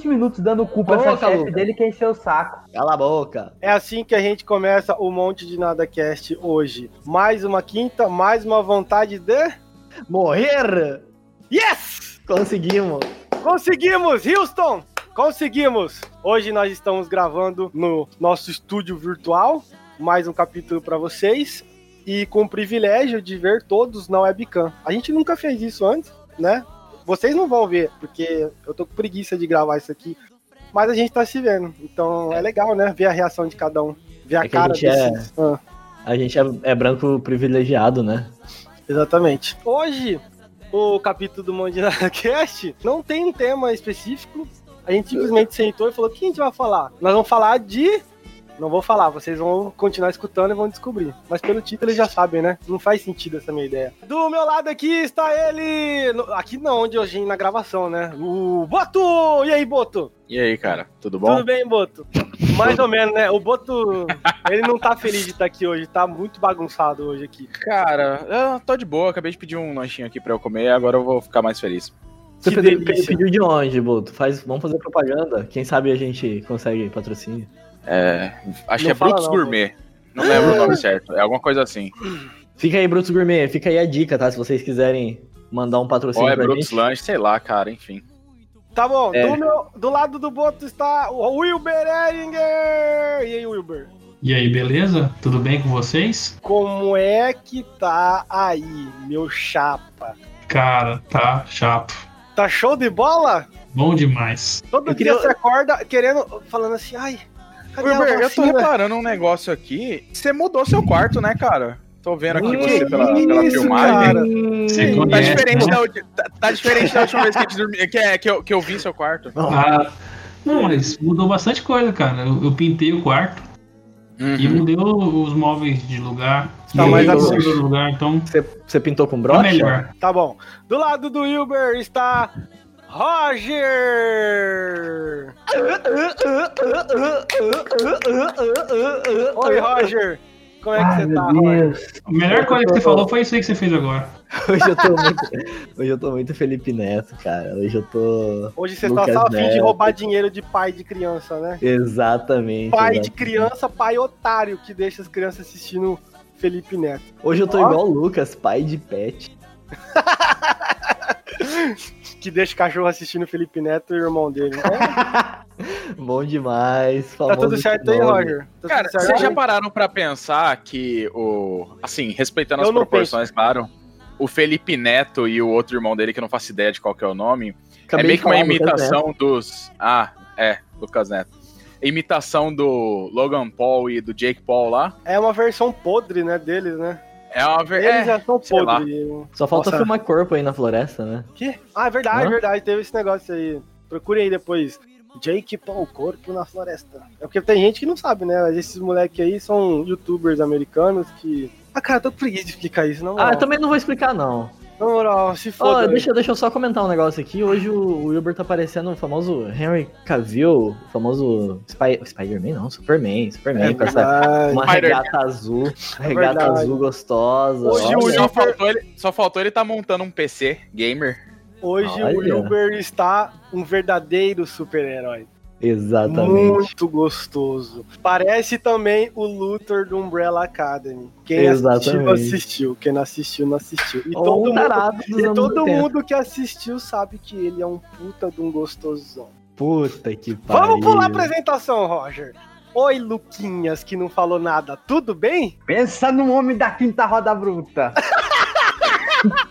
20 minutos dando culpa Ô, essa chefe dele que encheu o saco. Cala a boca. É assim que a gente começa o Monte de Nada Cast hoje. Mais uma quinta, mais uma vontade de. Morrer! Yes! Conseguimos. Conseguimos, Houston! Conseguimos! Hoje nós estamos gravando no nosso estúdio virtual, mais um capítulo para vocês, e com o privilégio de ver todos na webcam. A gente nunca fez isso antes, né? Vocês não vão ver, porque eu tô com preguiça de gravar isso aqui, mas a gente tá se vendo. Então é legal, né? Ver a reação de cada um, ver a É que a cara gente é- desses. Ah. A gente é, é branco privilegiado, né? Exatamente. Hoje, o capítulo do Mondinada Cast não tem um tema específico. A gente simplesmente sentou e falou: o que a gente vai falar? Nós vamos falar de. Não vou falar, vocês vão continuar escutando e vão descobrir. Mas pelo título eles já sabem, né? Não faz sentido essa minha ideia. Do meu lado aqui está ele. Aqui não, onde hoje na gravação, né? O Boto! E aí, Boto? E aí, cara, tudo bom? Tudo bem, Boto? Mais ou menos, né? O Boto, ele não tá feliz de estar aqui hoje, tá muito bagunçado hoje aqui. Cara, eu tô de boa, acabei de pedir um lanchinho aqui pra eu comer, agora eu vou ficar mais feliz. Você pediu, pediu de onde, Boto? Faz, vamos fazer propaganda. Quem sabe a gente consegue patrocínio. É, acho Não que é Brutus não, Gourmet. Não lembro o nome certo, é alguma coisa assim. Fica aí, Brutus Gourmet. Fica aí a dica, tá? Se vocês quiserem mandar um patrocínio Ou é pra Brutus gente. Lanche, sei lá, cara, enfim. Tá bom, É. do, meu- do lado do Boto está o Wilber Eringer! E aí, Wilber? E aí, beleza? Tudo bem com vocês? Como é que tá aí, meu chapa? Cara, tá chato. Tá show de bola? Bom demais. Todo Eu dia queria- você acorda querendo, falando assim, ai, cadê a Wilber, eu tô reparando um negócio aqui. Você mudou seu quarto, né, cara? Tô vendo aqui Que você pela, pela isso, filmagem. cara? Você Tá conhece, diferente, né? da, tá, tá diferente da última vez que, a gente dormi- que, é- que eu, que eu vi seu quarto. Ah, não, mas mudou bastante coisa, cara. Eu, eu pintei o quarto e Uhum. mudei o- os móveis de lugar. Tá E mais aí, assim. mudou o lugar, então Você, você pintou com tá brocha? melhor. Tá bom. Do lado do Wilber está Roger! Oi, Roger! Como é que Ai, você tá, Roger? A melhor coisa que você falou foi isso aí que você fez agora. Hoje eu tô muito, hoje eu tô muito Felipe Neto, cara. Hoje eu tô. Hoje você Lucas está só a fim de roubar dinheiro de pai de criança, né? Exatamente. Pai de exatamente. criança, pai otário que deixa as crianças assistindo Felipe Neto. Hoje eu tô Ó. igual o Lucas, pai de pet. Que deixa o cachorro assistindo Felipe Neto e o irmão dele. É, Bom demais. tá tudo certo aí. Roger? Tá Cara, vocês já pararam pra pensar que o. Assim, respeitando as proporções, claro. O Felipe Neto e o outro irmão dele, que eu não faço ideia de qual que é o nome, Acabei é meio que uma imitação dos. Ah, é, Lucas Neto. Imitação do Logan Paul e do Jake Paul lá. É uma versão podre, né, deles, né? É uma ver... Eles é, já são sei lá. podres. Só falta Nossa. filmar corpo aí na floresta, né? Que? Ah, é verdade, é verdade. Teve esse negócio aí. Procure aí depois. Jake Paul, corpo na floresta. É porque tem gente que não sabe, né? Mas esses moleques aí são youtubers americanos que. Ah, cara, eu tô com preguiça de explicar isso, não. Ah, eu também não vou explicar, não. Na moral, se foda. deixa, deixa eu só comentar um negócio aqui. Hoje o, o Wilber tá parecendo o famoso Henry Cavill, o famoso Spy- Spider-Man, não, Superman, Superman, É com essa uma regata azul, uma regata verdade. azul gostosa. Hoje olha. o Só faltou, ele, só faltou ele tá montando um PC gamer. Hoje o Olha. Wilber está um verdadeiro super-herói. Exatamente. Muito gostoso. Parece também o Luthor do Umbrella Academy. Quem assistiu, Exatamente. assistiu. Quem não assistiu, não assistiu. E Ou todo um mundo E todo 80. mundo que assistiu sabe que ele é um puta de um gostosão. Puta que pariu. Vamos pular a apresentação, Roger. Oi, Luquinhas, que não falou nada. Tudo bem? Pensa no homem da quinta roda bruta.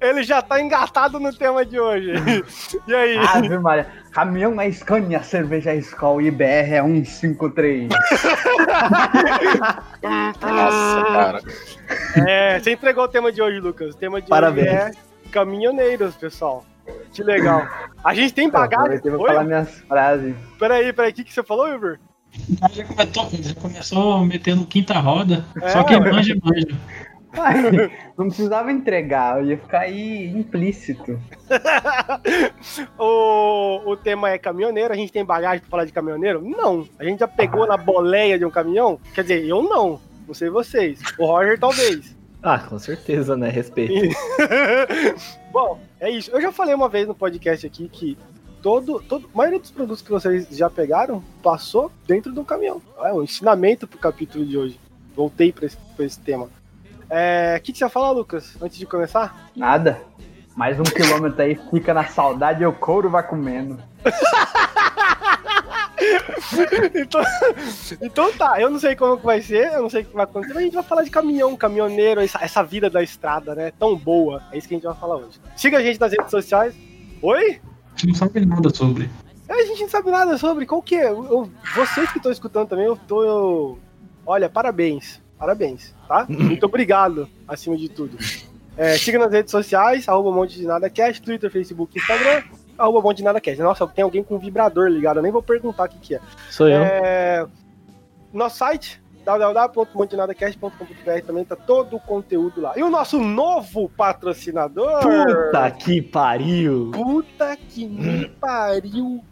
Ele já tá engatado no tema de hoje. E aí? Ave Maria. Caminhão na Scania, cerveja Skol IBR é 153. Nossa, cara. É, você entregou o tema de hoje, Lucas. O tema de Parabéns. hoje é caminhoneiros, pessoal. Que legal. A gente tem bagagem. Eu vou falar minhas frases. Peraí, peraí, o que, que você falou, Wilber? Já começou, já começou metendo quinta roda. É, só quem ué. manja, manja. Ai, não precisava entregar, eu ia ficar aí implícito. o, o tema é caminhoneiro, a gente tem bagagem pra falar de caminhoneiro? Não. A gente já pegou na boleia de um caminhão? Quer dizer, eu não. Não sei vocês. O Roger talvez. Ah, com certeza, né? Respeito. Bom, é isso. Eu já falei uma vez no podcast aqui que todo, todo, a maioria dos produtos que vocês já pegaram passou dentro do caminhão. É um ensinamento pro capítulo de hoje. Voltei para esse, pra esse tema. É, o que, que você ia falar, Lucas, antes de começar? Nada. Mais um quilômetro aí, fica na saudade e o couro vai comendo. então, então tá, eu não sei como que vai ser, eu não sei o que vai acontecer, mas a gente vai falar de caminhão, caminhoneiro, essa, essa vida da estrada, né? Tão boa. É isso que a gente vai falar hoje. Siga a gente nas redes sociais. Oi? A gente não sabe nada sobre. É, a gente não sabe nada sobre. Qual que é? Eu, vocês que estão escutando também, eu tô. Eu... Olha, parabéns. Parabéns, tá? Muito obrigado, acima de tudo. É, siga nas redes sociais, arroba monte de nada cast, Twitter, Facebook, Instagram, arroba monte de nada cast. Nossa, tem alguém com vibrador ligado, eu nem vou perguntar o que, que é. Sou eu. É, nosso site, www.montenadacast.com.br também tá todo o conteúdo lá. E o nosso novo patrocinador. Puta que pariu. Puta que me pariu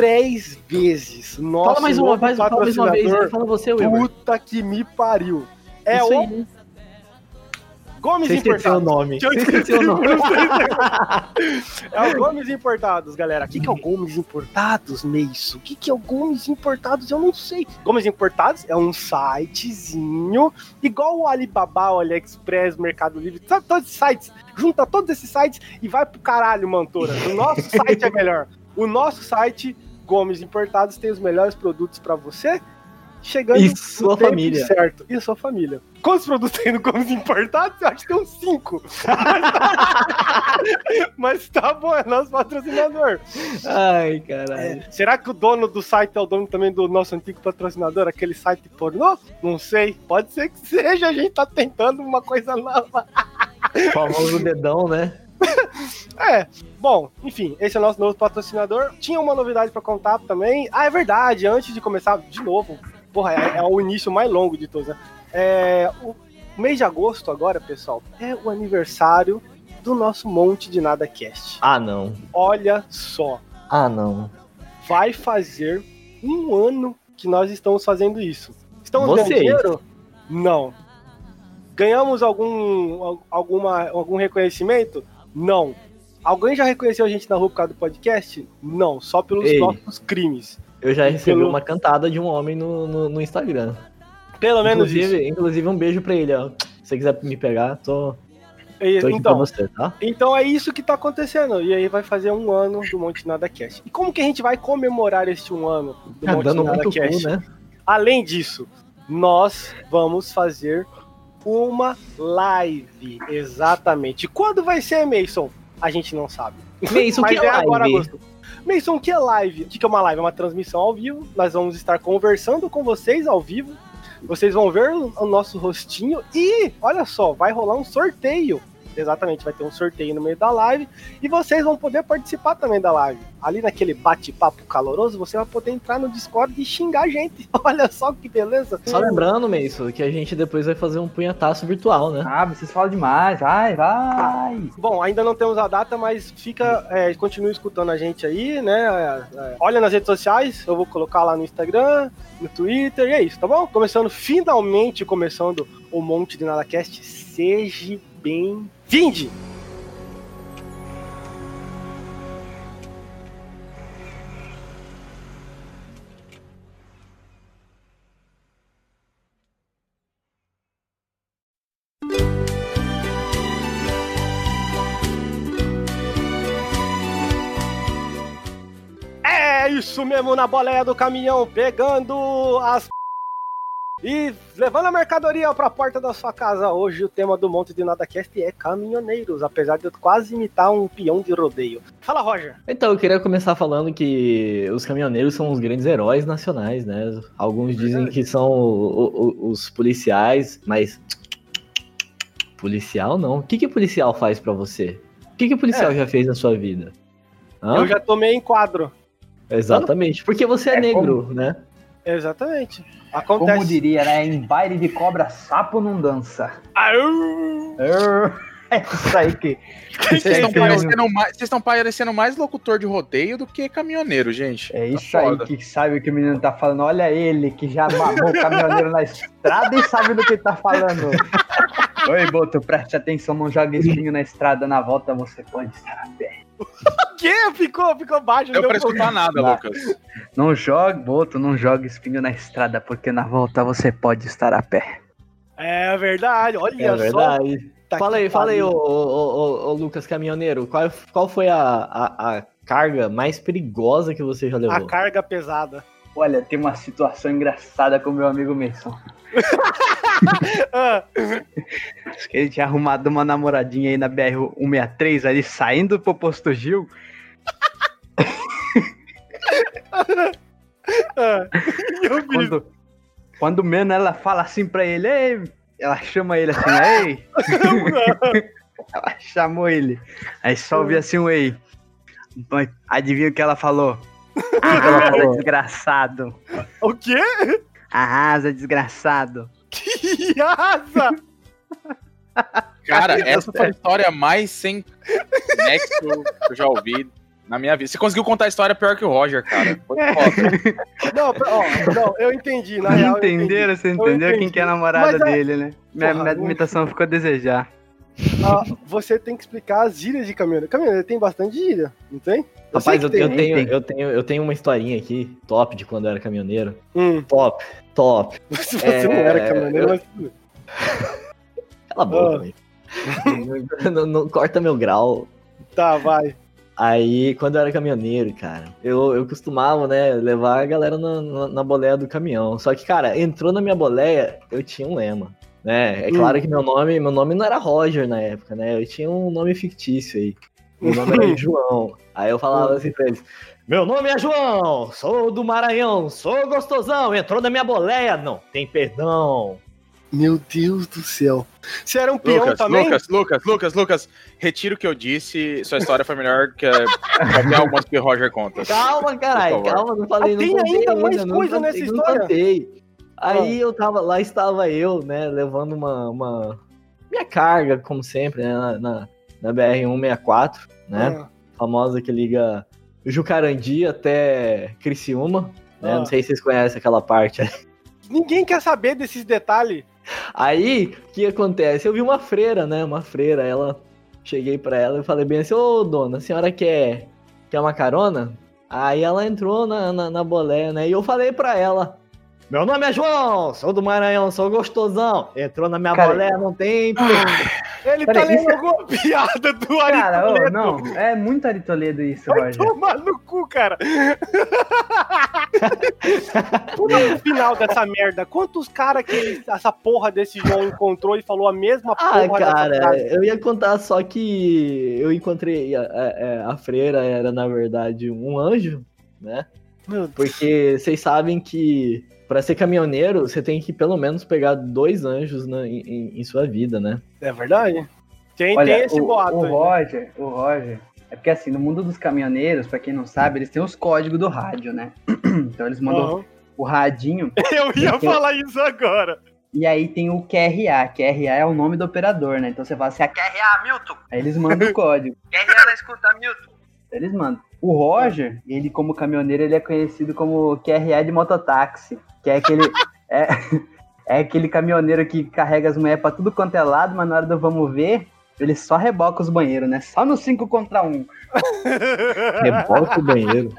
três vezes. Nosso Fala mais uma, mais, fala mais uma vez, fala você, Wilber. Puta que me pariu. É Isso o aí. Gomes Você esqueceu o Importados. nome. Deixa eu Você esqueceu o nome. É o Gomes Importados, galera. O que, que é o Gomes Importados, Meisso? O que, que é o Gomes Importados? Eu não sei. Gomes Importados é um sitezinho igual o Alibaba, o AliExpress, Mercado Livre, sabe, todos esses sites. Junta todos esses sites e vai pro caralho, Mantora. O nosso site é melhor. O nosso site, Gomes Importados, tem os melhores produtos pra você. Chegando E sua família. Certo. E a sua família. Quantos produtos tem no Gomes Importados? Eu acho que tem uns cinco. Mas tá bom, é nosso patrocinador. Ai, caralho. Será que o dono do site é o dono também do nosso antigo patrocinador, aquele site pornô? Não sei. Pode ser que seja, a gente tá tentando uma coisa nova. O famoso dedão, né? É, bom, enfim, esse é o nosso novo patrocinador. Tinha uma novidade pra contar também. Ah, é verdade, antes de começar, de novo, porra, é, é o início mais longo de todos, né? É, o mês de agosto agora, pessoal, é o aniversário do nosso Monte de Nada Cast. Ah, não. Olha só, Ah, não. vai fazer um ano que nós estamos fazendo isso. Estamos ganhando Vocês. dinheiro? Não. Ganhamos algum, al- alguma, algum reconhecimento? Não. Alguém já reconheceu a gente na rua por causa do podcast? Não, só pelos Ei. nossos crimes. Eu já recebi Pelo- uma cantada de um homem no, no, no Instagram. Pelo menos isso. Inclusive, inclusive, um beijo pra ele, ó. Se você quiser me pegar, tô, E- tô aqui então, pra você, tá? então é isso que tá acontecendo. E aí vai fazer um ano do Monte Nada Cast. E como que a gente vai comemorar este um ano do Tá Monte dando Nada muito Cast? cu, né? Além disso, nós vamos fazer uma live. Exatamente. Quando vai ser, Mason? A gente não sabe. Mason, o Mas que é agora, live? Augusto. Mason, o que é live? O que é uma live? É uma transmissão ao vivo. Nós vamos estar conversando com vocês ao vivo. Vocês vão ver o nosso rostinho e, olha só, vai rolar um sorteio. Exatamente, vai ter um sorteio no meio da live e vocês vão poder participar também da live. Ali naquele bate-papo caloroso, você vai poder entrar no Discord e xingar a gente. Olha só que beleza. Só lembrando, Mason, que a gente depois vai fazer um punhataço virtual, né? Ah, vocês falam demais. Vai, vai. Bom, ainda não temos a data, mas fica, é, continue escutando a gente aí, né? É, é, olha nas redes sociais, eu vou colocar lá no Instagram, no Twitter, e é isso, tá bom? Começando, finalmente começando o Monte de Nada Cast, seja bem-vinde! É isso mesmo, na boleia do caminhão, pegando as e levando a mercadoria pra porta da sua casa. Hoje o tema do Monte de Nada Cast é caminhoneiros, apesar de eu quase imitar um peão de rodeio. Fala, Roger. Então, eu queria começar falando que os caminhoneiros são os grandes heróis nacionais, né? Alguns dizem que são o- o- os policiais, mas. Policial não. O que, que policial faz pra você? O que, que policial já fez na sua vida? Hã? Eu já tomei em quadro. Exatamente. Porque você é, É negro, né? Exatamente. Como Acontece. diria, né? Em baile de cobra, sapo não dança. É isso aí que. Vocês estão parecendo, mais- vocês estão parecendo mais locutor de rodeio do que caminhoneiro, gente. É isso Tá aí foda. que sabe o que o menino tá falando. Olha ele que já mamou o caminhoneiro na estrada e sabe do que tá falando. Oi, Boto, preste atenção, não jogue espinho na estrada. Na volta você pode estar a pé. quê? Ficou, ficou baixo. Deu não pra deu escutar nada. Lucas. Não jogue, Boto, não jogue espinho na estrada, porque na volta você pode estar a pé. É verdade, olha É só. verdade. Tá fala aí, fala aí, ô, ô, ô, Lucas Caminhoneiro, qual, qual foi a, a, a carga mais perigosa que você já levou? A carga pesada. Olha, tem uma situação engraçada com meu amigo Mason. Ah, Acho que ele tinha arrumado uma namoradinha aí na BR-163, ali saindo pro posto Gil. ah. Quando, quando menos ela fala assim pra ele, ei, ela chama ele assim, ei. ela chamou ele. Aí só ouvi assim um ei. Mas Adivinha o que ela falou? Arrasa, desgraçado. O quê? Arrasa, desgraçado. Que asa! Cara, essa foi a história mais sem nexo que eu já ouvi na minha vida. Você conseguiu contar a história pior que o Roger, cara. Foi foda. Não, ó, não, eu entendi, na real. eu entendi. Entenderam? Você entendeu entendi. quem que é a namorada Mas é- dele, né? Minha, Porra, minha imitação ficou a desejar. Ah, você tem que explicar as gírias de caminhoneiro. Caminhoneiro tem bastante gíria, não tem? Eu Rapaz, eu, eu tem. tenho, tem. eu, tenho, eu tenho uma historinha aqui, top de quando eu era caminhoneiro. Hum, Top, top. se você É, não era caminhoneiro, eu- mas... Cala a boca, Ah. velho. não- não corta meu grau. Tá, vai. Aí, quando eu era caminhoneiro, cara, eu, eu costumava, né, levar a galera na, na, na boleia do caminhão. Só que, cara, entrou na minha boleia, eu tinha um lema, né? É claro que meu nome, meu nome não era Roger na época, né? Eu tinha um nome fictício aí. Meu nome era João. Aí eu falava assim pra eles: Meu nome é João, sou do Maranhão, sou gostosão, entrou na minha boleia, não tem perdão. Meu Deus do céu. Você era um peão Lucas, também? Lucas, Lucas, Lucas, Lucas, retiro o que eu disse. Sua história foi melhor que qualquer algumas que o Roger conta. Calma, caralho, calma, não falei, Ah, não tem ainda mais não coisa nessa não história? Contei. Aí eu tava, lá estava eu, né, levando uma, uma minha carga, como sempre, né, na, na, na BR-164, né, Ah, famosa que liga Jucarandi até Criciúma, né, Ah. não sei se vocês conhecem aquela parte. Ninguém quer saber desses detalhes. Aí, o que acontece? Eu vi uma freira, né, uma freira, ela, cheguei pra ela e falei bem assim, ô dona, a senhora quer, quer uma carona? Aí ela entrou na, na, na boleia, né, e eu falei pra ela, meu nome é João, sou do Maranhão, sou gostosão. Entrou na minha Cara, boleia, não tem... Ele tá lendo isso é- alguma piada do Cara, não, é muito Aritoledo isso, Vai Roger. tomar no cu, cara. Pro final dessa merda. Quantos caras que ele- essa porra desse João encontrou e falou a mesma Ah, porra dessa cara, eu ia contar só que eu encontrei a, a- a freira era na verdade um anjo, né? Meu Deus. Porque vocês sabem que pra ser caminhoneiro você tem que pelo menos pegar dois anjos na- em, em- em sua vida, né? É verdade? Tem, Olha, tem esse o, boato o aí. Roger, o Roger, é porque assim, no mundo dos caminhoneiros, pra quem não sabe, eles têm os códigos do rádio, né? Então eles mandam Aham. o radinho Eu ia Tem- falar isso agora. e aí tem o QRA. QRA é o nome do operador, né? Então você fala assim, a QRA, Milton. Aí eles mandam o código. QRA da escuta, Milton. Eles mandam. O Roger, ele como caminhoneiro, ele é conhecido como QRA de mototáxi, que é aquele é, é aquele caminhoneiro que carrega as mulheres pra tudo quanto é lado, mas na hora do vamos ver, ele só reboca os banheiros, né? Só no 5 contra 1. Reboca o banheiro.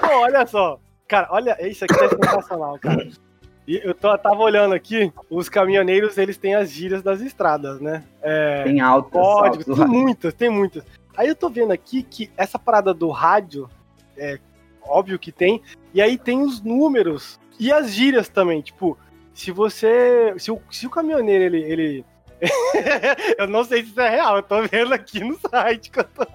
Pô, olha só. Cara, olha, isso aqui tá sensacional, cara. E eu tô- tava olhando aqui, os caminhoneiros, eles têm as gírias das estradas, né? É, Tem códigos, altos tem muitas, tem muitas. Aí eu tô vendo aqui que essa parada do rádio, é óbvio que tem, e aí tem os números e as gírias também, tipo, se você, se o, se o caminhoneiro, ele, ele... eu não sei se isso é real, eu tô vendo aqui no site que eu tô...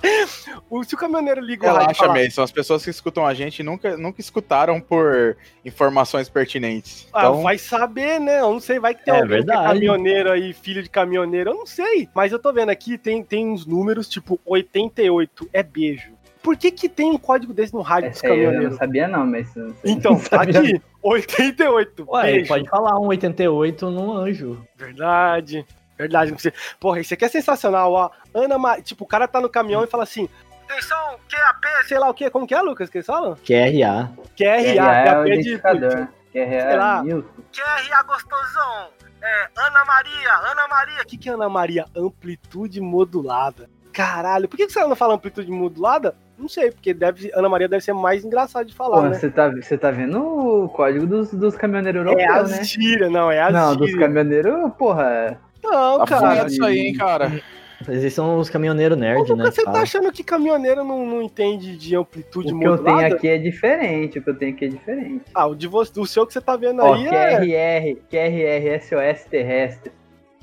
o, se o caminhoneiro liga o rádio e Relaxa, fala, Mason. As pessoas que escutam a gente nunca, nunca escutaram por informações pertinentes. Ah, Então, vai saber, né? Eu não sei, vai que tem É alguém que é caminhoneiro aí, filho de caminhoneiro, eu não sei. Mas eu tô vendo aqui, tem, tem uns números, tipo, 88 é beijo. Por que que tem um código desse no rádio dos aí eu não caminhoneiros? sabia não, mas... Então, não tá sabia. aqui, 88, Ué, beijo. pode falar um 88 num anjo. Verdade, verdade. não precisa- Porra, isso aqui é sensacional, ó. Ana Maria, tipo, o cara tá no caminhão e fala assim, atenção, QAP, sei lá o que, como que é, Lucas, que eles falam? QRA. QRA, QRA é o QAP de... QRA sei lá. é. QRA gostosão. É, Ana Maria, Ana Maria. O que, que é Ana Maria? Amplitude modulada. caralho, por que que você não fala amplitude modulada? Não sei, porque deve, Ana Maria deve ser mais engraçado de falar, Porra, né? você tá, você tá vendo o código dos, dos caminhoneiros É europeus, as né? gírias, não, é as Não, dos gírias. caminhoneiros, porra. Não, Tá cara. isso aí, hein, cara. Esses são os caminhoneiros nerd, Como né? você tá achando que caminhoneiro não, não entende de amplitude O que eu modulada? tenho aqui é diferente, o que eu tenho aqui é diferente. Ah, o de você, o seu que você tá vendo Ó, aí é... QRR, QRR SOS terrestre.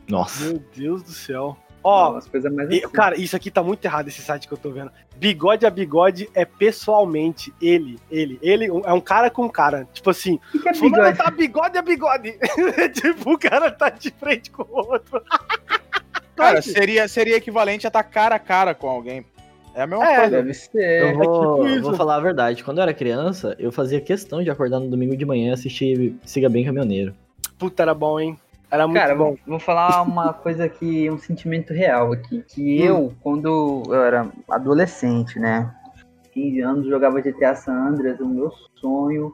Nossa. Meu Deus do céu. Ó, umas coisas mais assim. cara, isso aqui tá muito errado, esse site que eu tô vendo. Bigode a bigode é pessoalmente ele, ele. Ele é um cara com cara. Tipo assim, o que, que é bigode? tá bigode a bigode. tipo, o cara tá de frente com o outro. Cara, seria, seria equivalente a estar cara a cara com alguém. É a mesma É, coisa. Deve ser. Eu vou, tipo isso. vou falar a verdade. Quando eu era criança, eu fazia questão de acordar no domingo de manhã e assistir Siga Bem Caminhoneiro. Puta, era bom, hein? Era muito Cara, bom. vou, falar uma coisa que, um sentimento real aqui. Que Hum. eu, quando eu era adolescente, né? 15 anos, jogava GTA San Andreas, o meu sonho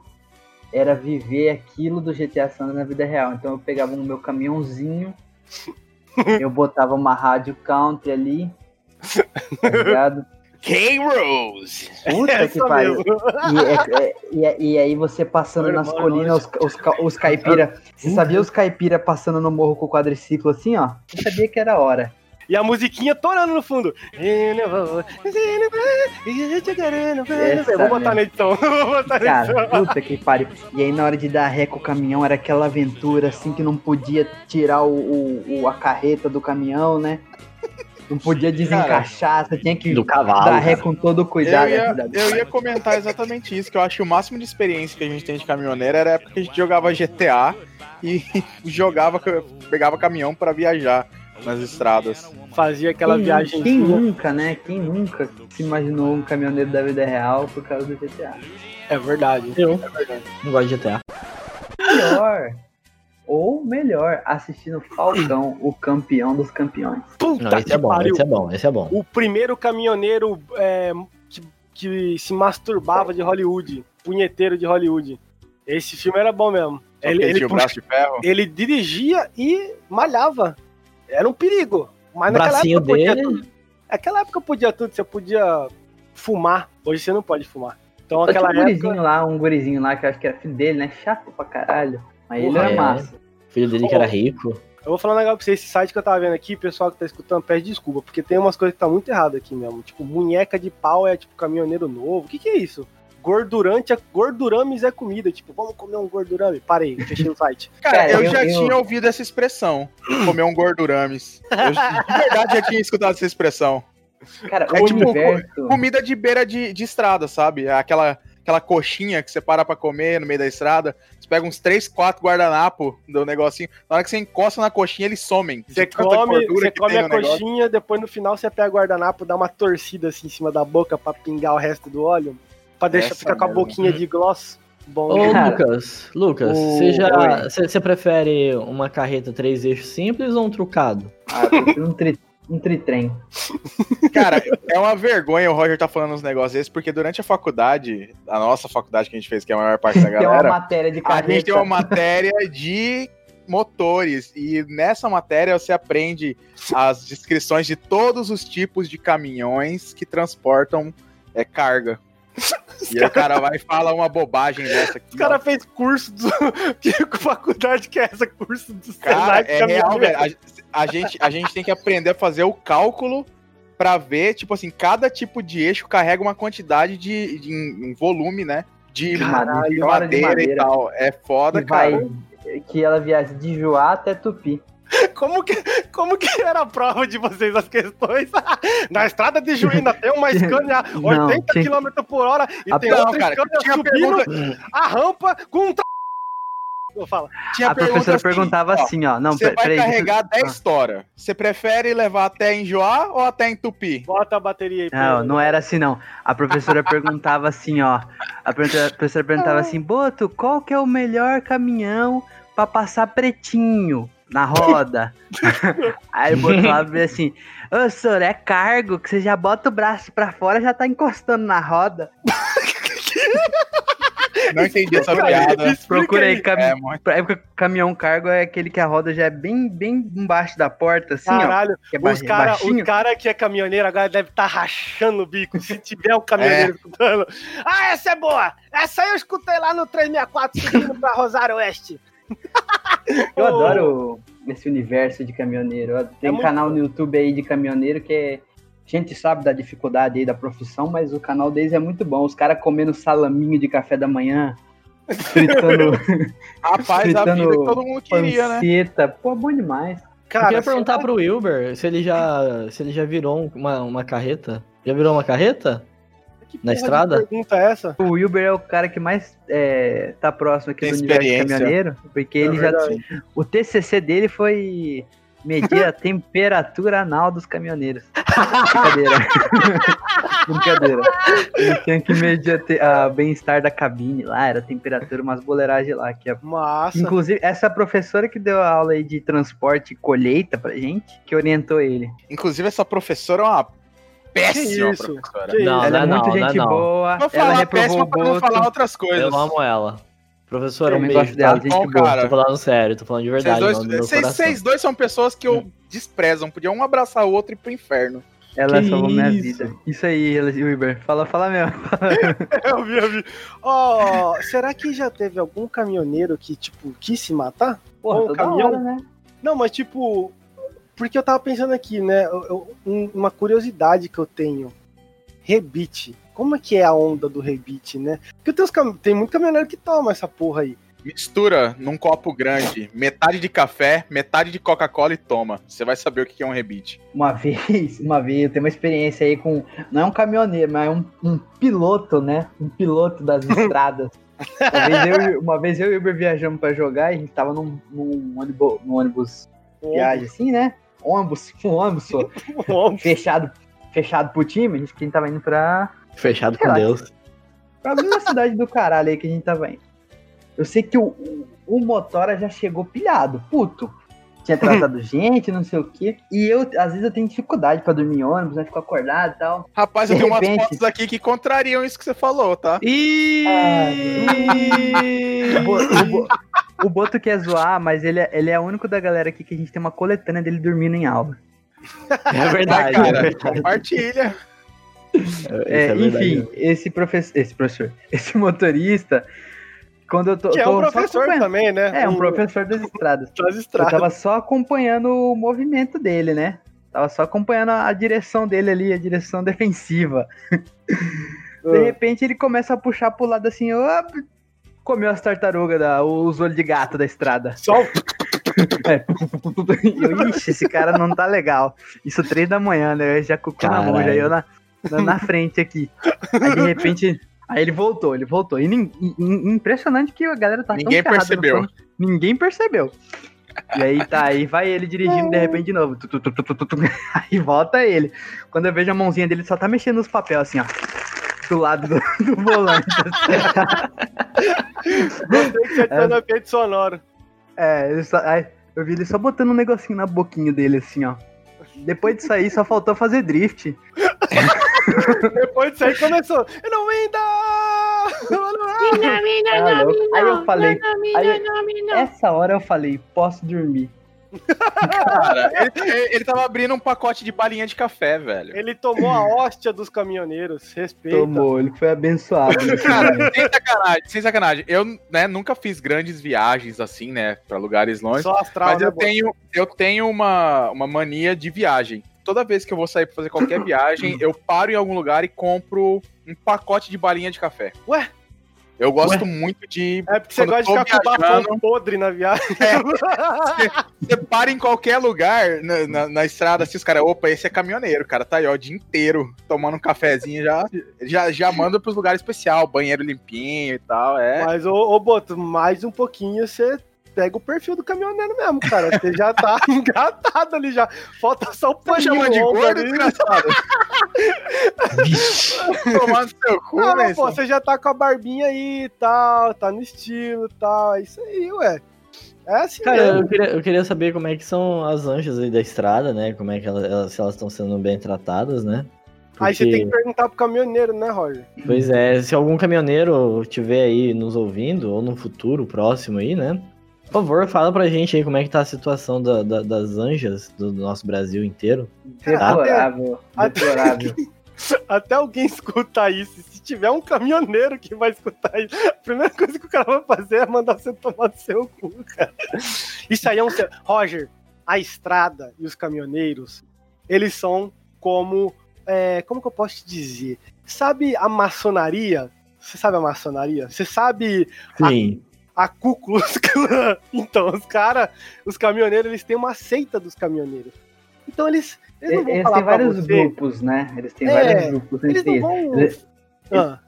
era viver aquilo do GTA San Andreas na vida real. Então eu pegava o meu caminhãozinho, eu botava uma rádio country ali, tá ligado? K-Rose! Puta que Essa pariu. mesmo. E, é- é- e é- e aí você passando Meu nas irmão, colinas, os, os, os caipira. Você sabia os caipira passando no morro com o quadriciclo assim, ó? Eu sabia que era hora. E a musiquinha torando no fundo. Essa Vou botar na edição. Vou botar na Cara, edição. puta que pariu. E aí na hora de dar ré com o caminhão, era aquela aventura assim que não podia tirar o, o- o- a carreta do caminhão, né? Não podia desencaixar, você tinha que Do cavalo. dar ré cara. com todo o Eu cuidado. ia, né? eu ia comentar exatamente isso, que eu acho que o máximo de experiência que a gente tem de caminhoneiro era a época que a gente jogava GTA e jogava, pegava caminhão pra viajar nas estradas. Fazia aquela quem, viagem. Quem nunca, né? Quem nunca se imaginou um caminhoneiro da vida real por causa do GTA? É verdade. Eu É verdade. não gosto de GTA. Melhor. Ou melhor, assistindo Falcão, o campeão dos campeões. Puta Não, esse que é bom, pariu. esse é bom, esse é bom. O primeiro caminhoneiro é, que, que se masturbava de Hollywood. Punheteiro de Hollywood. Esse filme era bom mesmo. Só Ele, ele, tinha o puxa- braço de ferro. ele dirigia e malhava. Era um perigo. Mas O naquela bracinho época podia dele. tudo. Naquela época podia tudo. Você podia fumar. Hoje você não pode fumar. Então aquela um época. gurizinho lá, um gurizinho lá, que eu acho que era filho dele, né? Chato pra caralho. Mas ele Porra, era é. massa. O filho dele que era rico. Eu vou falar um negócio pra você, esse site que eu tava vendo aqui, pessoal que tá escutando, pede desculpa, porque tem umas coisas que tá muito errado aqui mesmo. Tipo, munheca de pau é tipo caminhoneiro novo. O que que é isso? Gordurante, é, gordurames é comida. Tipo, vamos comer um gordurame. Parei, fechei o site. Cara, Cara, eu, eu- já eu- tinha ouvido essa expressão. Comer um gordurames. Eu, de verdade já tinha escutado essa expressão. Cara, É tipo universo. Comida de beira de, de estrada, sabe? Aquela, aquela coxinha que você para pra comer no meio da estrada. Você pega uns 3, 4 guardanapo do negocinho. Na hora que você encosta na coxinha, eles somem. Você come, você que come a no negócio. coxinha, depois no final você pega o guardanapo, dá uma torcida assim em cima da boca pra pingar o resto do óleo. Pra deixar Essa ficar com a boquinha de gloss. Bom, Ô, Cara, Lucas, Lucas, o- você já. Oi. Você você prefere uma carreta três eixos simples ou um trucado? Ah, eu prefiro um, tri, um tritrem. Cara, é uma vergonha o Roger tá falando uns negócios desses, porque durante a faculdade, a nossa faculdade que a gente fez, que é a maior parte da Tem uma galera, matéria de a carreta. gente tem uma matéria de motores. E nessa matéria você aprende as descrições de todos os tipos de caminhões que transportam é, carga. E aí o cara vai e fala uma bobagem dessa aqui. Os caras ó. fez curso do. Que faculdade que é essa? Curso do Cara, Senai é real, velho. A, a gente, a gente tem que aprender a fazer o cálculo pra ver, tipo assim, cada tipo de eixo carrega uma quantidade de, de um volume, né? De, Caralho, de hora de madeira, e madeira. tal. É foda, que vai. cara. Que ela viaja de Joá até Tupi. Como que, como que era a prova de vocês, as questões? Na estrada de Juína tem uma Scania Não, 80 tinha- km por hora e A- tem Não, outra cara, Scania tinha subindo pergunta, a rampa com um tra... Eu falo, tinha a professora assim, perguntava assim, ó. Não, Você vai peraí. deixa carregar 10 tora. Você prefere levar até em Joá ou até em Tupi? bota a bateria aí. Não, não era assim, não. A professora perguntava assim, ó. A professora a professora perguntava assim, Boto, qual que é o melhor caminhão pra passar pretinho na roda? Aí o Boto falava bem assim, ô, senhor, é cargo, que você já bota o braço pra fora já tá encostando na roda. Não entendi essa piada. Procura aí, cam... É, época, caminhão cargo é aquele que a roda já é bem, bem embaixo da porta, assim, ó. Caralho, Que é os cara, o cara que é caminhoneiro agora deve estar rachando o bico. Se tiver um caminhoneiro escutando. Ah, essa é boa! Essa aí eu escutei lá no 364 subindo pra Rosário Oeste. Eu adoro esse universo de caminhoneiro. Tem É um muito canal no YouTube aí de caminhoneiro que é. A gente sabe da dificuldade aí da profissão, mas o canal deles é muito bom. Os caras comendo salaminho de café da manhã, fritando Rapaz, a Fritando vida que todo mundo queria, né? panceta. Pô, bom demais. eu Cara, queria sei perguntar lá, pro Wilber se ele já, se ele já virou um- uma, uma carreta. Já virou uma carreta? Que na porra de estrada? pergunta é essa? O Wilber é o cara que mais é, tá próximo aqui Tem do universo caminhoneiro, porque ele É já. verdade. O TCC dele foi medir a temperatura anal dos caminhoneiros. Brincadeira. Brincadeira. Ele tinha que medir a, te- a bem-estar da cabine lá, era a temperatura, umas boleiragens lá. Que é... Massa. Inclusive, essa professora que deu a aula aí de transporte e colheita pra gente, que orientou ele. Inclusive, essa professora é uma péssima Que isso? professora. Que Não, ela é não, muito não, gente não. boa, Vou falar péssima pra não falar outras coisas. Eu amo ela. Professora, um Também beijo, gosto dela, tá? gente Bom, boa. cara. Tô falando sério, tô falando de verdade. dois, vocês, vocês dois são pessoas que eu desprezo. Podiam um abraçar o outro e ir pro inferno. Ela Que salvou minha isso? vida. Isso aí, Wilber. Fala, fala mesmo. Eu vi, eu vi. Ó, será que já teve algum caminhoneiro que, tipo, quis se matar? Porra, Um caminhão? hora, né? Não, mas tipo, porque eu tava pensando aqui, né? eu- eu- um- uma curiosidade que eu tenho. Rebite. Como é que é a onda do rebite, né? Porque tem, cam- tem muito caminhoneiro que toma essa porra aí. Mistura num copo grande, metade de café, metade de Coca-Cola e toma. Você vai saber o que é um rebite. Uma vez, uma vez, eu tenho uma experiência aí com. Não é um caminhoneiro, mas é um, um piloto, né? Um piloto das estradas. Uma vez, eu, e- uma vez eu e o Uber viajamos pra jogar e a gente tava num, num ônibus, num ônibus viagem assim, né? Ônibus, um ônibus só, fechado, fechado pro time, a gente, que a gente tava indo pra, Fechado com Relaxa. Deus. pra alguma cidade do caralho aí que a gente tava indo. Eu sei que o, o, o motora já chegou pilhado, puto. Tinha tratado gente, não sei o quê. E eu, às vezes, eu tenho dificuldade pra dormir em ônibus, né? Fico acordado e tal. Rapaz, eu De tenho umas repente. fotos aqui que contrariam isso que você falou, tá? Ih! O Bo- o Boto quer zoar, mas ele é, ele é o único da galera aqui que a gente tem uma coletânea dele dormindo em aula. É verdade, é cara, verdade. compartilha. É, é verdade. enfim, esse professor, esse professor, esse motorista, quando eu tô, Que é tô um professor também, né? É, um professor das estradas. Das Eu estradas. tava só acompanhando o movimento dele, né? Tava só acompanhando a a direção dele ali, a direção defensiva. De Ah. repente ele começa a puxar pro lado assim, ó, comeu as tartarugas, da, os olhos de gato da estrada. Só Eu, ixi, esse cara não tá legal. Isso três da manhã, né? Eu já com na mão, já eu na, na, na frente aqui. Aí de repente. Aí ele voltou, ele voltou. E nin- in- impressionante que a galera tá Ninguém tão percebeu. Ninguém percebeu. E aí tá, aí vai ele dirigindo de repente de novo. Tu, tu, tu, tu, tu, tu, tu. Aí volta ele. Quando eu vejo a mãozinha dele, só tá mexendo nos papéis assim, ó. Do lado do, do volante. Gostei que você adicionou efeito sonoro. É, ele só, aí eu vi ele só botando um negocinho na boquinha dele, assim, ó. Depois disso aí, só faltou fazer drift. Depois disso aí começou. Eu não ainda! Tá. Aí eu falei, aí, essa hora eu falei, posso dormir. Cara, ele, ele- tava abrindo um pacote de balinha de café, velho. Ele tomou a hóstia dos caminhoneiros. Respeita. Tomou, ele foi abençoado. nesse Cara, sem sacanagem, sem sacanagem. Eu, né, nunca fiz grandes viagens assim, né, pra lugares longe. Só astral, Mas né, eu tenho, eu tenho uma, uma mania de viagem. Toda vez que eu vou sair pra fazer qualquer viagem, eu paro em algum lugar e compro um pacote de balinha de café. Ué? Eu gosto muito de. É porque você gosta de ficar tô com o bafão viajando- podre na viagem. Você para em qualquer lugar na, na, na estrada, assim, os caras, opa, esse é caminhoneiro, cara, tá aí, ó, o dia inteiro tomando um cafezinho, já, já, já manda pros lugares especial, banheiro limpinho e tal, é. Mas, ô, ô Boto, mais um pouquinho você pega o perfil do caminhoneiro mesmo, cara. Você já tá engatado ali já. Falta só o Tá paninho chamando de no gordo, ali. desgraçado? Tomando seu cu, né? mas, pô, você já tá com a barbinha aí e tal, tá no estilo e tal. É isso aí, ué. É assim Cara, mesmo. eu queria, eu queria saber como é que são as anjas aí da estrada, né? Como é que elas, elas- se elas estão sendo bem tratadas, né? Aí você tem que perguntar pro caminhoneiro, né, Roger? Pois é, se algum caminhoneiro tiver aí nos ouvindo, ou no futuro próximo aí, né? Por favor, fala pra gente aí como é que tá a situação da, da, das anjas do nosso Brasil inteiro. Deplorável. Até- Deplorável. Até alguém escutar isso. Se tiver um caminhoneiro que vai escutar isso, a primeira coisa que o cara vai fazer é mandar você tomar do seu cu, cara. Isso aí é um. Roger, a estrada e os caminhoneiros, eles são como. é, como que eu posso te dizer? Sabe a maçonaria? Você sabe a maçonaria? Você sabe Sim. a Ku Klux Klan? Então, os caras, os caminhoneiros, eles têm uma seita dos caminhoneiros. Então, eles, eles não vão Eles falar têm vários você. grupos, né? Eles têm É, vários grupos. Eles não Tem, vão. Eles- Ah,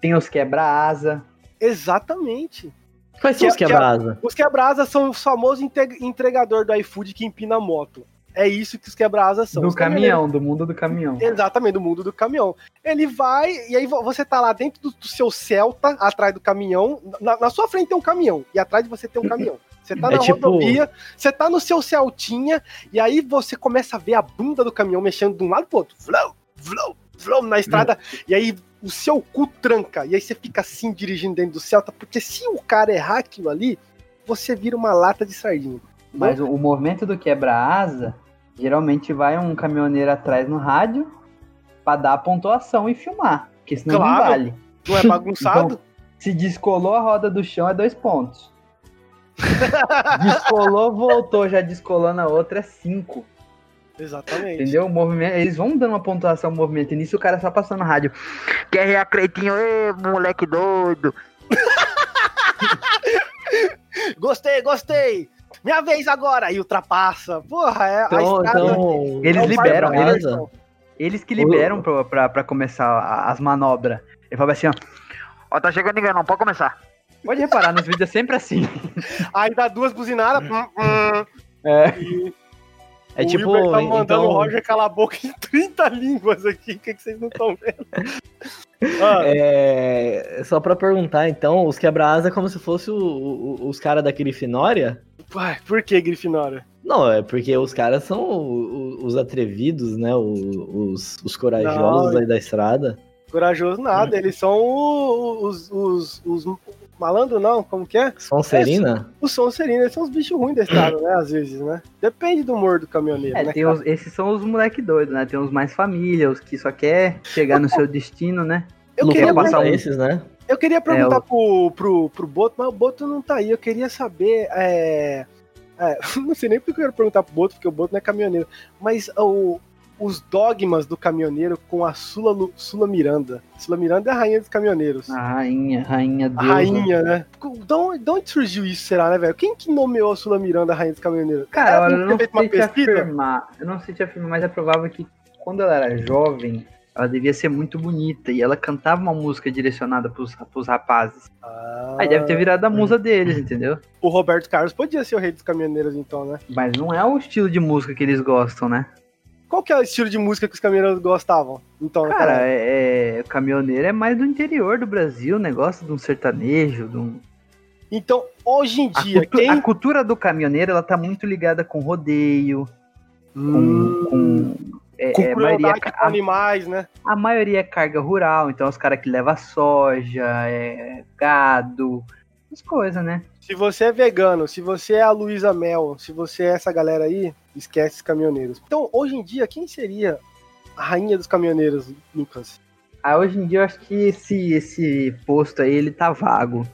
tem os quebra-asa. exatamente. Quais Que- são os que- quebra-asa? Os quebra-asas são o famoso entregador do iFood que empina a moto. É isso que os quebra-asas são. Do caminhoneiros- caminhão, do mundo do caminhão. Exatamente, do mundo do caminhão. Ele vai, e aí vo- você tá lá dentro do, do seu Celta, atrás do caminhão. Na, na sua frente tem um caminhão, e atrás de você tem um caminhão. Você tá É na tipo- rodovia, você tá no seu Celtinha, e aí você começa a ver a bunda do caminhão mexendo de um lado pro outro. Vlou, vlou, vlou, na estrada, e aí o seu cu tranca, e aí você fica assim dirigindo dentro do Celta, porque se o cara errar aquilo ali, você vira uma lata de sardinha. Mas o, o movimento do quebra-asa, geralmente vai um caminhoneiro atrás no rádio pra dar a pontuação e filmar. Porque senão não Claro. vale. Não é bagunçado? Se descolou a roda do chão, é dois pontos. descolou, voltou, já descolou na outra, é cinco. Exatamente. Entendeu? O movimento, eles vão dando uma pontuação ao movimento. E nisso o cara só passando no rádio. Quer rir a Creitinho? Ê, moleque doido. Gostei, gostei! Minha vez agora! E ultrapassa. Porra, é a Então, estrada- então Eles é liberam, eles-. Eles que liberam pra, pra, pra começar a- as manobras. Ele fala assim, ó. Ó, tá chegando ninguém não, pode começar. Pode reparar, nos vídeos é sempre assim. Aí dá duas buzinadas. hum, hum, É. e é o tipo. Tá mandando então, o Roger calar a boca em 30 línguas aqui. O que, que vocês não estão vendo? Ah, é, só pra perguntar, então, os quebra-asa é como se fosse o- o- os caras da Grifinória? Uai, por que Grifinória? Não, é porque os caras são os atrevidos, né? Os, os corajosos Não. aí da estrada. Corajoso nada, eles são o- os, os, os malandro não, como que é? Sonserina? Os Sonserina, eles são os bichos ruins da estrada, né, às vezes, né? Depende do humor do caminhoneiro, É, né, os- esses são os moleque doidos, né? Tem os mais família, os que só quer chegar no seu destino, né? Eu Não quer passar um- esses, né? Eu queria perguntar É, pro, pro, pro Boto, mas o Boto não tá aí. Eu queria saber. É, é, não sei nem porque eu quero perguntar pro Boto, porque o Boto não é caminhoneiro. Mas o, os dogmas do caminhoneiro com a Sula, Sula Miranda. Sula Miranda é a rainha dos caminhoneiros. A rainha, rainha a deusa. rainha, né? De onde, de onde surgiu isso, será, né, velho? Quem que nomeou a Sula Miranda a rainha dos caminhoneiros? Cara, eu não feito uma sei te afirmar. Eu não sei te afirmar, mas é provável que quando ela era jovem, ela devia ser muito bonita. E ela cantava uma música direcionada pros, pros rapazes. Ah, Aí deve ter virado a musa deles, entendeu? O Roberto Carlos podia ser o rei dos caminhoneiros, então, né? Mas não é o estilo de música que eles gostam, né? Qual que é o estilo de música que os caminhoneiros gostavam? Então, Cara, é, é- o caminhoneiro é mais do interior do Brasil, negócio de um sertanejo, de um... Então, hoje em A, dia, cultu- quem. a cultura do caminhoneiro, ela tá muito ligada com rodeio, com... Hum, com, é, com é, a, maioria, crueldade com animais, né? a maioria é carga rural, então os caras que levam soja, é, gado, essas coisas, né? Se você é vegano, se você é a Luísa Mel, se você é essa galera aí, esquece os caminhoneiros. Então, hoje em dia, quem seria a rainha dos caminhoneiros, Lucas? Ah, hoje em dia eu acho que esse, esse posto aí, ele tá vago.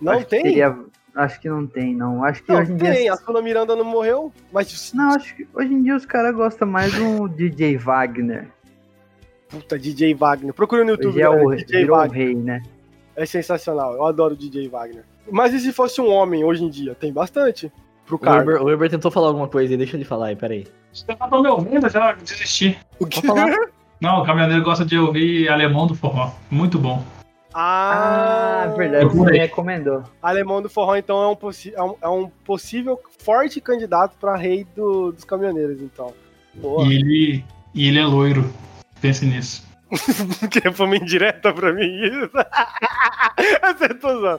Não tem? seria- Acho que não tem, não. Acho que Não, hoje em tem. dia. A Sula Miranda não morreu, mas. Não, acho que hoje em dia os caras gostam mais do DJ Wagner. Puta, DJ Wagner. Procura no YouTube, Hoje é o, DJ virou o Wagner. rei, né? É sensacional. Eu adoro o DJ Wagner. Mas e se fosse um homem hoje em dia? Tem bastante pro O cara. Weber, o Weber tentou falar alguma coisa aí, deixa ele falar aí, peraí. Você tá me ouvindo? Eu já desisti. O falar. Não, o caminhoneiro gosta de ouvir alemão do forró. Muito bom. Ah, Ah, verdade, você me recomendou. Alemão do Forró, então, é um, é um, é um possível forte candidato pra rei do- dos caminhoneiros, então. Boa. E ele, e ele é loiro. Pense nisso. Que foi uma indireta pra mim isso. Acertou, Zão.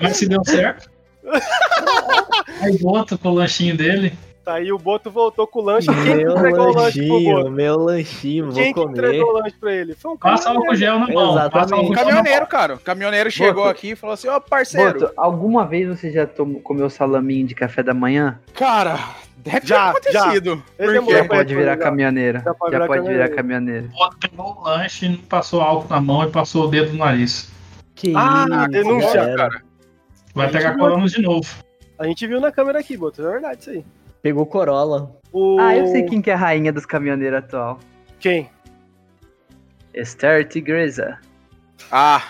Mas se deu certo. Aí volta com o lanchinho dele. Tá aí, o Boto voltou com o lanche. Quem que Meu entregou o lanche pro lanchinho, Boto? meu lanchinho, Quem vou que comer. entregou o lanche pra ele? Foi um Passa álcool caminhoneiro. gel na mão. Exatamente. Caminhoneiro, cara. O caminhoneiro chegou Boto. aqui e falou assim: Ó, parceiro. Boto, alguma vez você já tomou, comeu salaminho de café da manhã? Cara, deve Já, ter acontecido. Ele Por demorou quê? Já pode virar responder, já. caminhoneiro. Já pode Já virar pode virar caminhoneiro. caminhoneiro. O pegou o lanche, não passou álcool na mão e passou o dedo no nariz. Que Ah, isso, denúncia, cara. Vai pegar corona de novo. A gente viu na câmera aqui, Boto. É verdade isso aí. Pegou Corolla. O... Ah, eu sei quem que é a rainha dos caminhoneiros atual. Quem? Esther Tigresa. Ah,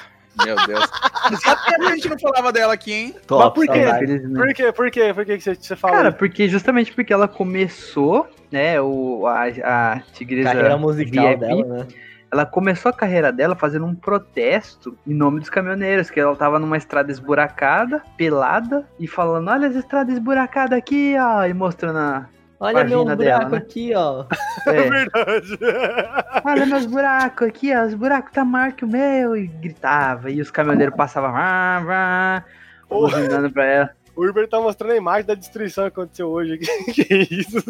meu Deus. A gente não falava dela aqui, hein? Top, Mas por quê? saudade. Por quê? Por quê? Por que que você, você fala? Cara, porque justamente porque ela começou, né, o, a, a Tigresa Carreira musical VIP, dela, né? ela começou a carreira dela fazendo um protesto em nome dos caminhoneiros, que ela tava numa estrada esburacada, pelada, e falando, olha as estradas esburacadas aqui, ó, e mostrando a... Olha meu buraco dela, né? aqui, ó. é, verdade. olha meus buracos aqui, ó, os buracos tá maior que o meu, e gritava, e os caminhoneiros passavam, vá, vá, buzinando pra ela. O Uber tá mostrando a imagem da destruição que aconteceu hoje. que isso?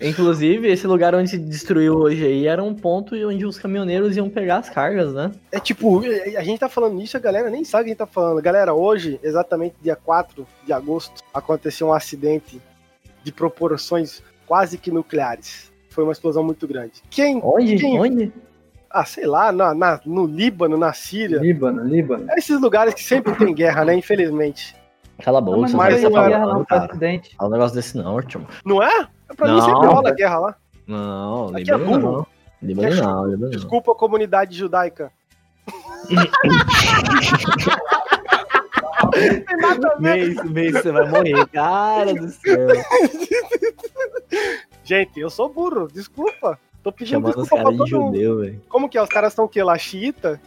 Inclusive, esse lugar onde destruiu hoje aí era um ponto onde os caminhoneiros iam pegar as cargas, né? É tipo, a gente tá falando isso, a galera nem sabe o que a gente tá falando. Galera, hoje, exatamente dia 4 de agosto, aconteceu um acidente de proporções quase que nucleares. Foi uma explosão muito grande. Quem? Onde? Quem? Onde? Ah, sei lá, na, na- no Líbano, na Síria. Líbano, Líbano. É esses lugares que sempre tem guerra, né? Infelizmente. Cala a boca, não mas vai vai não é- guerra não, cara. acidente. Fala um negócio desse não, tio. Não é? Pra mim Não. sempre rola guerra lá. Não, Aqui é Líbano não. Líbano é não, Líbano não. Desculpa a comunidade judaica. Mês, mês, você vai morrer, cara do céu. Gente, eu sou burro, desculpa. Tô pedindo Chamando os desculpa pra caras de todo mundo. judeu, velho. Como que é? Os caras são o quê? Lá, xiita?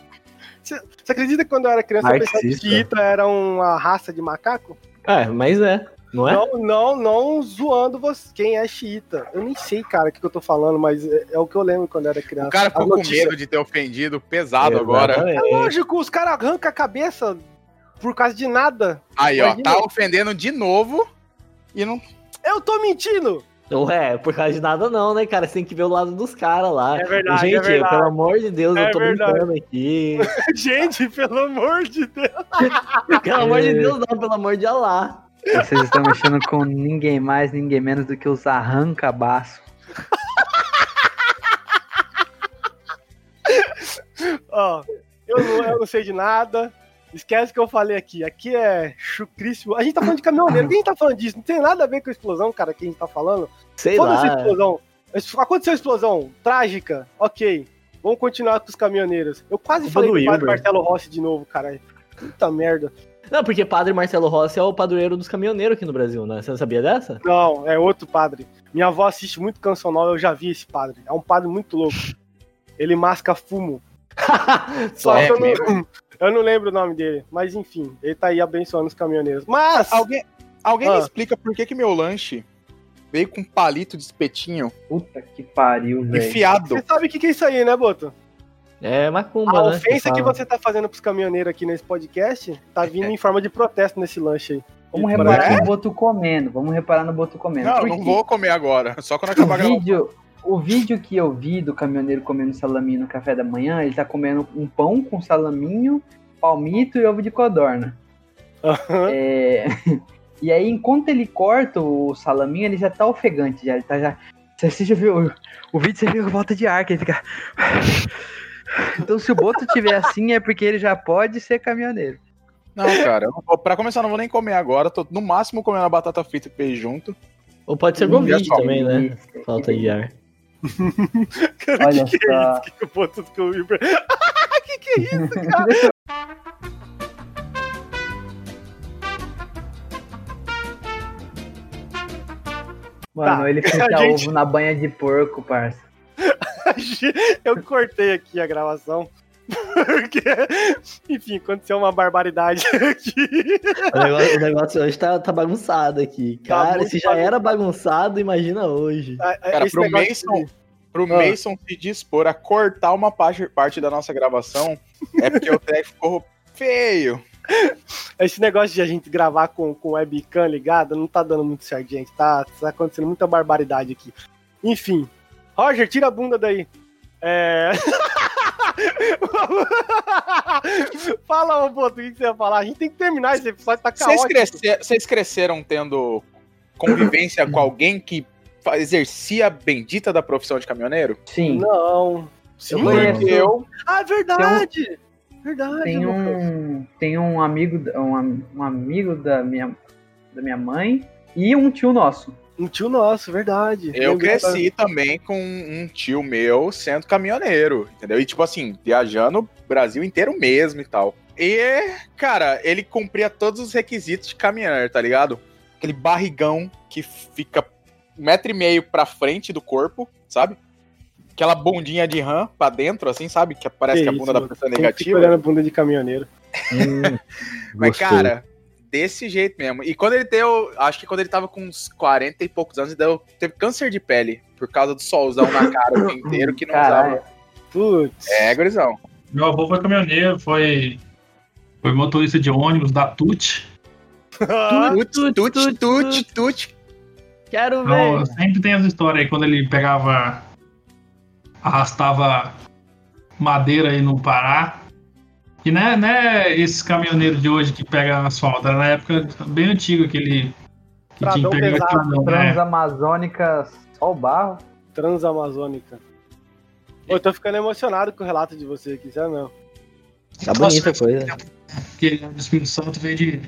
Você acredita que quando eu era criança eu pensava que Marxista. xiita era uma raça de macaco? É, mas é, não é? Não, não, não zoando você, quem é xiita. Eu nem sei, cara, o que, que eu tô falando, mas é, é o que eu lembro quando eu era criança. O cara ficou com medo de ter ofendido pesado agora. É lógico, os caras arrancam a cabeça por causa de nada. Aí, ó, tá ofendendo de novo e não. Eu tô mentindo! Ué, por causa de nada não, né, cara? Você tem que ver o lado dos caras lá. É verdade, Gente, é verdade. pelo amor de Deus, É eu tô verdade. brincando aqui. Gente, pelo amor de Deus. pelo amor de Deus, não, pelo amor de Allah. Vocês estão mexendo com ninguém mais, ninguém menos do que os arranca-baço. Ó, eu não, eu não sei de nada. Esquece que eu falei aqui. Aqui é chucríssimo. A gente tá falando de caminhoneiro. Quem tá falando disso? Não tem nada a ver com a explosão, cara, que a gente tá falando. Sei Foda-se a lá. explosão. Aconteceu a explosão. Trágica. Ok. Vamos continuar com os caminhoneiros. Eu quase falei do padre. Marcelo Rossi de novo, cara. Puta merda. Não, porque Padre Marcelo Rossi é o padroeiro dos caminhoneiros aqui no Brasil, né? Você não sabia dessa? Não, é outro padre. Minha avó assiste muito cancional, eu já vi esse padre. É um padre muito louco. Ele masca fumo. Só É que eu não? Eu não lembro o nome dele. Mas enfim, ele tá aí abençoando os caminhoneiros. Mas, Alguém, alguém me Ah. explica por que, que meu lanche veio com um palito de espetinho Puta que pariu, velho. enfiado. você sabe o que, que é isso aí, né, Boto? É macumba, A né? ofensa que fala. você tá fazendo pros caminhoneiros aqui nesse podcast tá vindo em forma de protesto nesse lanche aí. Vamos reparar parece- no Boto comendo. Vamos reparar no Boto comendo. Não, Por não quê? vou comer agora. Só quando O acabar a gravação. vídeo, o vídeo que eu vi do caminhoneiro comendo salaminho no café da manhã, ele tá comendo um pão com salaminho, palmito e ovo de codorna. É, E aí, enquanto ele corta o salaminho, ele já tá ofegante, já. Ele tá já. Você já viu o, vídeo, você viu com volta de ar, que ele fica. Então, se o Boto tiver assim, é porque ele já pode ser caminhoneiro. Não, cara, eu não vou- pra começar, eu não vou nem comer agora. Tô no máximo comendo a batata frita e peixe junto. Ou pode ser Covid já também, né? Falta de ar. Cara, Olha que que é só. isso? Que Boto que o Uber... que que é isso, cara? Mano, Tá, ele frita a gente- ovo na banha de porco, parça. Eu cortei aqui a gravação. Porque, enfim, aconteceu uma barbaridade aqui. O negócio, o negócio hoje tá, tá bagunçado aqui. Tá Cara, muito se já era bagunçado, imagina hoje. Cara, Esse pro negócio Mason, pro Ah. Mason se dispor a cortar uma parte, parte da nossa gravação, é porque o treco ficou feio. Esse negócio de a gente gravar com, com webcam ligada não tá dando muito certo, gente. Tá, tá acontecendo muita barbaridade aqui. Enfim. Roger, tira a bunda daí. É. Fala, ô Boto, o que você ia falar? A gente tem que terminar esse episódio, tá Vocês, caótico. cresce- vocês cresceram tendo convivência com alguém que exercia a bendita da profissão de caminhoneiro? Sim. Não. Sim, Eu eu. Ah, é verdade! Verdade, Tem um, tem um amigo, um, um amigo da minha, da minha mãe e um tio nosso. Um tio nosso, verdade. Eu cresci também com um tio meu sendo caminhoneiro, entendeu? E tipo assim, viajando o Brasil inteiro mesmo e tal. E, cara, ele cumpria todos os requisitos de caminhoneiro, tá ligado? Aquele barrigão que fica um metro e meio pra frente do corpo, sabe? Aquela bundinha de rã pra dentro, assim, sabe? Que parece que, a isso, bunda da pessoa é negativa. olhando a bunda de caminhoneiro. Hum, Mas, gostei. cara, desse jeito mesmo. E quando ele deu, acho que quando ele tava com uns 40 e poucos anos, ele deu, teve câncer de pele por causa do solzão na cara o dia inteiro que não Caralho. usava. Putz. É, gurizão. Meu avô foi caminhoneiro, foi, foi motorista de ônibus da TUT. Ah, Tut, tut, tut, tut, tut, Quero Então, ver. sempre tem as histórias aí quando ele pegava, arrastava madeira aí no Pará. E não é, não é esses caminhoneiros de hoje que pegam asfalto, era na época bem antiga aquele que tinha Tradão que pegar pesado, tradão, né? Transamazônica, só o barro. Transamazônica. Pô, eu tô ficando emocionado com o relato de você aqui, sabe não? Tá bonita a coisa. Que ele é do Espírito Santo veio de.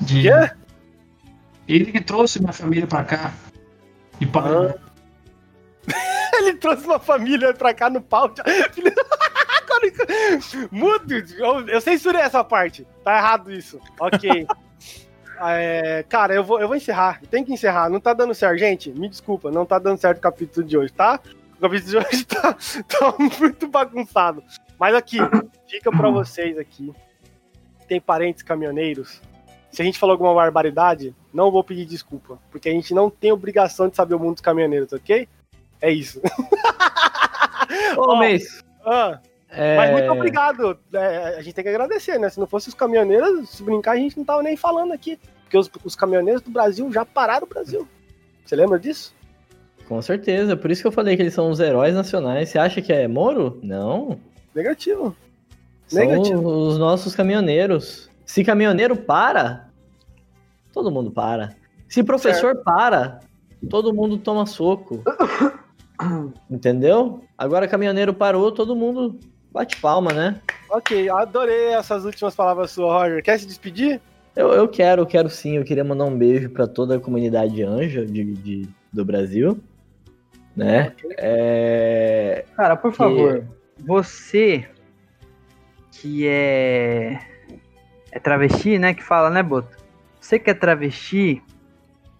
de Quê? Ele que trouxe minha família pra cá. E para. Ele trouxe uma família pra cá no pau. Mudo, eu, eu censurei essa parte. Tá errado isso. Ok. É, cara, eu vou, eu vou encerrar. Tem que encerrar. Não tá dando certo, gente. Me desculpa, não tá dando certo o capítulo de hoje, tá? O capítulo de hoje tá, tá muito bagunçado. Mas aqui, fica pra vocês aqui. Tem parentes caminhoneiros. Se a gente falou alguma barbaridade, não vou pedir desculpa. Porque a gente não tem obrigação de saber o mundo dos caminhoneiros, ok? É isso. Ô, Mês. Ah, é, mas muito obrigado. É, a gente tem que agradecer, né? Se não fosse os caminhoneiros, se brincar, a gente não tava nem falando aqui. Porque os, os caminhoneiros do Brasil já pararam o Brasil. Você lembra disso? Com certeza. Por isso que eu falei que eles são os heróis nacionais. Você acha que é Moro? Não. Negativo. São Negativo. os nossos caminhoneiros. Se caminhoneiro para, todo mundo para. Se professor para, todo mundo toma soco. Entendeu? Agora caminhoneiro parou, todo mundo bate palma, né? Ok, adorei essas últimas palavras suas, Roger. Quer se despedir? Eu, eu quero, quero sim. Eu queria mandar um beijo pra toda a comunidade anja de, de- do Brasil. Né? É, Cara, por favor, você que é é travesti, né, que fala, né, Boto? Você que é travesti,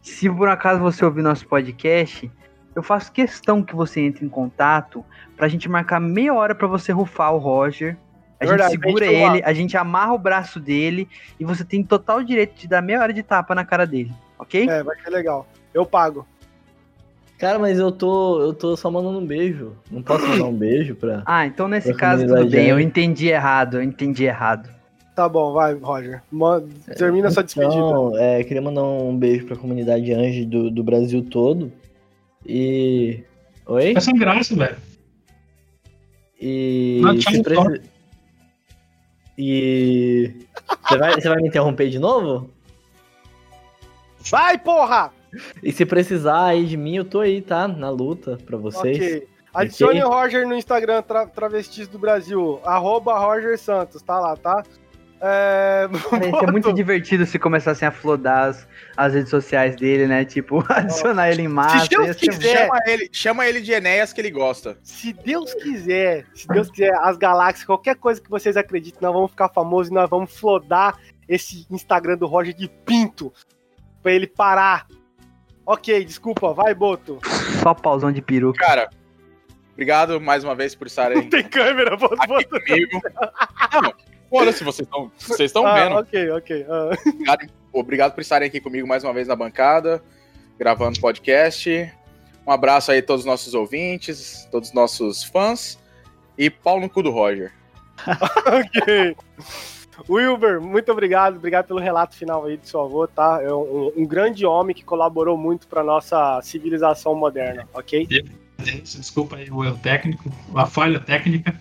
se por acaso você ouvir nosso podcast, eu faço questão que você entre em contato pra gente marcar meia hora pra você rufar o Roger. A Verdade, gente segura pra gente ele, a gente amarra o braço dele e você tem total direito de dar meia hora de tapa na cara dele, ok? É, vai ser legal. Eu pago. Cara, mas eu tô, eu tô só mandando um beijo. Não posso mandar um beijo pra. Ah, então nesse Pra caso tudo bem, eu entendi errado, eu entendi errado. Tá bom, vai, Roger. Termina sua despedida. Então, é, queria mandar um beijo pra comunidade Ange do, do Brasil todo. E. Oi? É sem graça, velho. E. Não, tchau, preci- E. Você vai, você vai me interromper de novo? Vai, porra! E se precisar aí de mim, eu tô aí, tá? Na luta pra vocês. Ok. Adicione Ok. o Roger no Instagram, tra Travestis do Brasil. Arroba Roger Santos, tá lá, tá? É... Cara, ser muito divertido se começassem a flodar as, as redes sociais dele, né? Tipo, adicionar ele em massa. Se Deus quiser. Chama ele, chama ele de Enéas que ele gosta. Se Deus quiser, se Deus quiser, as galáxias, qualquer coisa que vocês acreditem, nós vamos ficar famosos e nós vamos flodar esse Instagram do Roger de pinto pra ele parar. Ok, desculpa, vai, Boto. só pausão de peruca. Cara, obrigado mais uma vez por estarem Não tem câmera, Boto. aqui Boto. comigo. Não, foda-se, vocês estão vocês estão Ah, vendo. ok, ok. ah. Obrigado, obrigado por estarem aqui comigo mais uma vez na bancada, gravando podcast. Um abraço aí a todos os nossos ouvintes, todos os nossos fãs. E pau no cu do Roger. ok. Wilber, muito obrigado, obrigado pelo relato final aí do seu avô, tá? É um, um grande homem que colaborou muito para nossa civilização moderna, ok? Desculpa aí o erro técnico, a falha técnica.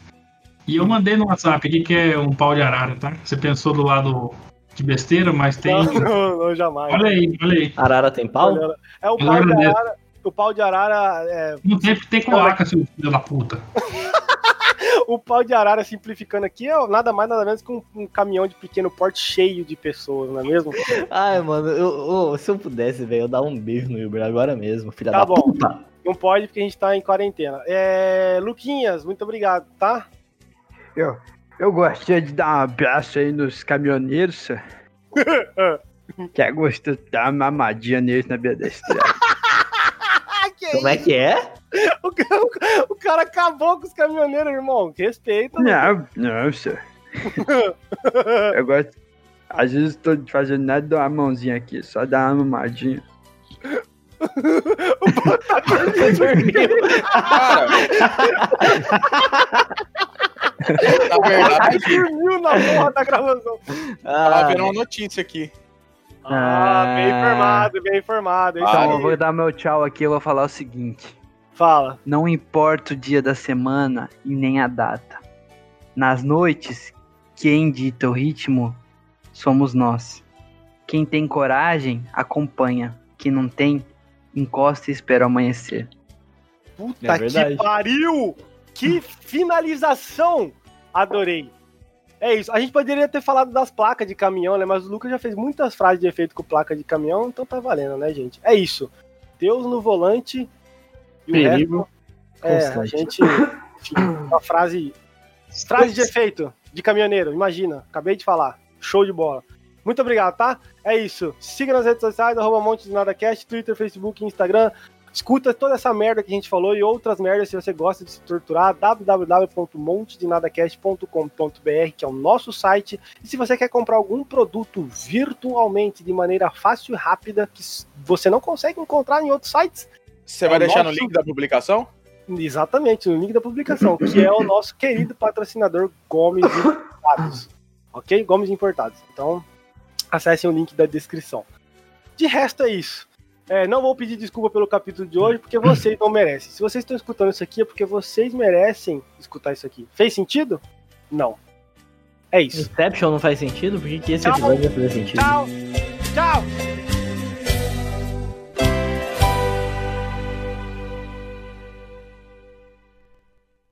E eu mandei no WhatsApp aqui que é um pau de arara, tá? Você pensou do lado de besteira, mas tem. Não, não, não jamais. Olha aí, olha aí. Arara tem pau? É o pau de arara. O pau de arara é. Não tem porque tem cloaca, seu filho da puta. o pau de arara, simplificando aqui, é nada mais, nada menos que um, um, caminhão de pequeno porte cheio de pessoas, não é mesmo? Ai, mano, eu, eu, se eu pudesse, velho, eu dar um beijo no Uber agora mesmo, filha tá da bom. puta. Não pode porque a gente tá em quarentena. É, Luquinhas, muito obrigado, tá? Eu, eu gostaria de dar um abraço aí nos caminhoneiros, que é gostoso de dar uma mamadinha neles na beira da estrada. Como é que é? O cara, o cara, acabou com os caminhoneiros, irmão. Respeita. Não, não, senhor. eu gosto. Às vezes tô fazendo nada, dou uma mãozinha aqui, só dar uma mamadinha. o Botafogo dormiu. Cara. Na verdade, dormiu na porra da gravação. Tava vendo uma notícia aqui. Ah, bem informado, bem informado. Então, eu vou dar meu tchau aqui, eu vou falar o seguinte. Fala. Não importa o dia da semana e nem a data. Nas noites, quem dita o ritmo somos nós. Quem tem coragem, acompanha. Quem não tem, encosta e espera o amanhecer. Puta é que pariu! Que finalização! Adorei. É isso. A gente poderia ter falado das placas de caminhão, né? Mas o Lucas já fez muitas frases de efeito com placa de caminhão, então tá valendo, né, gente? É isso. Deus no volante e Perigo o resto. É, a gente. Uma frase. Frase de efeito de caminhoneiro, imagina. Acabei de falar. Show de bola. Muito obrigado, tá? É isso. Siga nas redes sociais, arroba Monte de Nada Cast, Twitter, Facebook, Instagram. Escuta toda essa merda que a gente falou e outras merdas se você gosta de se torturar, www.montedinadacast.com.br, que é o nosso site. E se você quer comprar algum produto virtualmente de maneira fácil e rápida, que você não consegue encontrar em outros sites, você é vai deixar nosso... no link da publicação? Exatamente, no link da publicação, que é o nosso querido patrocinador Gomes Importados. ok? Gomes Importados. Então, acessem o link da descrição. De resto é isso. É, não vou pedir desculpa pelo capítulo de hoje, porque vocês não merecem. Se vocês estão escutando isso aqui, é porque vocês merecem escutar isso aqui. Fez sentido? Não. É isso. Inception não faz sentido? Por que, esse episódio vai fazer sentido? Tchau! Tchau!